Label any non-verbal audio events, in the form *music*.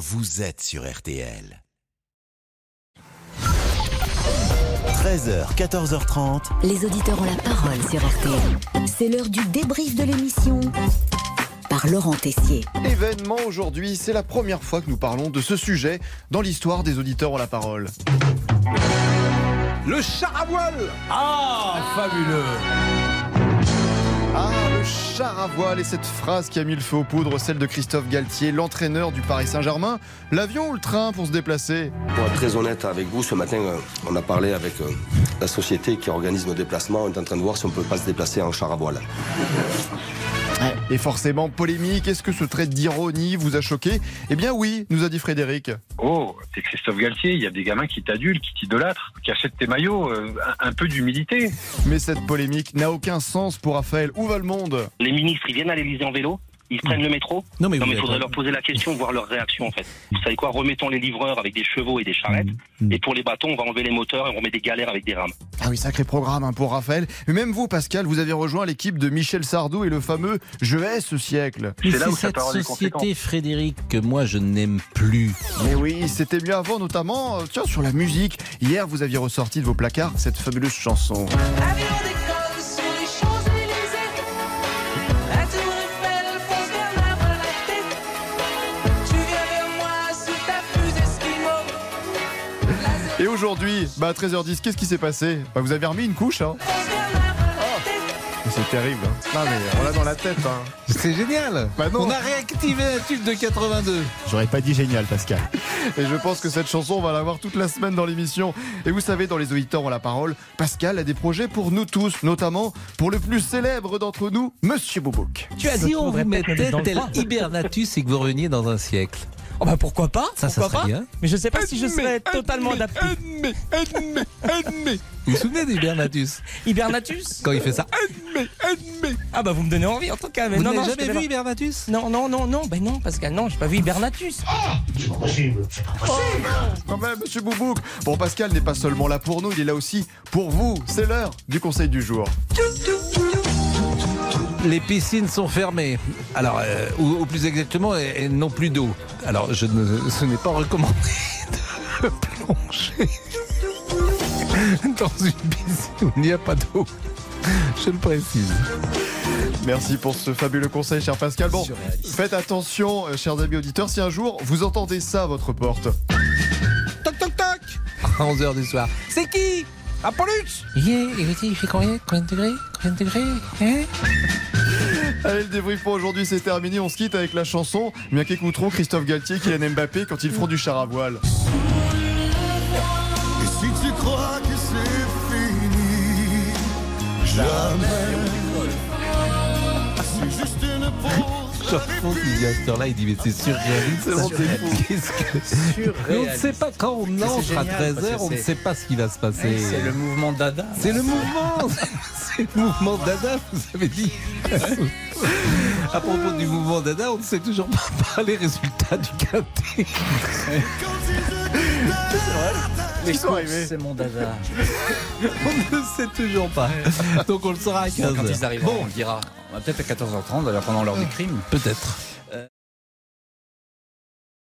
vous êtes sur RTL. 13h, 14h30. Les auditeurs ont la parole sur RTL. C'est l'heure du débrief de l'émission par Laurent Tessier. Événement aujourd'hui, c'est la première fois que nous parlons de ce sujet dans l'histoire des auditeurs ont la parole. Le char à voile Ah, fabuleux Ah, le char à voile et cette phrase qui a mis le feu aux poudres, celle de Christophe Galtier, l'entraîneur du Paris Saint-Germain. L'avion ou le train pour se déplacer? Pour être très honnête avec vous, ce matin, euh, on a parlé avec euh, la société qui organise nos déplacements. On est en train de voir si on peut pas se déplacer en char à voile. Et forcément, polémique, est-ce que ce trait d'ironie vous a choqué? Eh bien oui, nous a dit Frédéric. Oh, t'es Christophe Galtier, il y a des gamins qui t'adulent, qui t'idolâtrent, qui achètent tes maillots, euh, un, peu d'humilité. Mais cette polémique n'a aucun sens pour Raphaël. Où va le monde? Les ministres, ils viennent à l'Elysée en vélo ils prennent le métro Non, mais Non, vous mais il faudrait leur poser la question, voir leur réaction en fait. Vous savez quoi Remettons les livreurs avec des chevaux et des charrettes. Mm. Et pour les bâtons, on va enlever les moteurs et on remet des galères avec des rames. Ah oui, sacré programme hein, pour Raphaël. Mais même vous, Pascal, vous avez rejoint l'équipe de Michel Sardou et le fameux Je hais ce siècle. C'est là où cette société. Frédéric, que moi je n'aime plus. Mais oui, c'était mieux avant, notamment euh, tiens, sur la musique. Hier, vous aviez ressorti de vos placards cette fabuleuse chanson. Avion Et aujourd'hui, bah à 13h10, qu'est-ce qui s'est passé Bah vous avez remis une couche, hein la lactée. C'est terrible. Hein. Non mais on l'a dans la tête, hein. C'est génial Bah non. On a réactivé un tube de 82 J'aurais pas dit génial, Pascal. Et je pense que cette chanson, on va l'avoir toute la semaine dans l'émission. Et vous savez, dans les auditeurs ont la parole, Pascal a des projets pour nous tous, notamment pour le plus célèbre d'entre nous, Monsieur Boubouk. Tu as dit on vous mettait tel hibernatus et que vous reveniez dans un siècle. Oh bah pourquoi pas Ça, ça Pourquoi serait pas bien. Mais je sais pas si je serais totalement adapté. Vous vous souvenez d'hibernatus Hibernatus Quand il fait ça Ah bah vous me donnez envie en tout cas. Mais Vous non, jamais vu hibernatus pas. Non, non, non, non, ben non, Pascal, non, j'ai pas vu Hibernatus. Quand même, Monsieur Boubouk. Bon, Pascal n'est pas seulement là pour nous, il est là aussi pour vous. C'est l'heure du conseil du jour. Les piscines sont fermées. Alors, euh, ou, ou plus exactement, elles, elles n'ont plus d'eau. Alors, je ne, ce n'est pas recommandé *laughs* de plonger *laughs* dans une piscine où il n'y a pas d'eau. Je le précise. Merci pour ce fabuleux conseil, cher Pascal. Bon, faites attention, euh, chers amis auditeurs, si un jour vous entendez ça à votre porte. Toc toc toc À 11h du soir. C'est qui? Apollux Yeah, il fait combien? Combien de degrés? Combien de degrés? Hein? Allez, le débrief pour aujourd'hui, c'est terminé. On se quitte avec la chanson, bien qu'écouteront Christophe Galtier, Kylian Mbappé quand ils feront du char à voile. Jean-François qui dit à cette heure-là, il dit mais c'est surréaliste. Qu'est-ce que... Mais on ne sait pas quand on entre à 13h, on ne sait pas ce qui va se passer. C'est le mouvement Dada. C'est le mouvement *laughs* C'est le mouvement Dada, vous avez dit *laughs* À propos du mouvement Dada, on ne sait toujours pas *laughs* les résultats du quintet. Ils sont arrivés. C'est mon Dada. On ne sait toujours pas. Donc on le saura à 15h. Quand ils arriveront, on le dira. On va peut-être à 14h30, d'ailleurs pendant l'heure des crimes. Peut-être.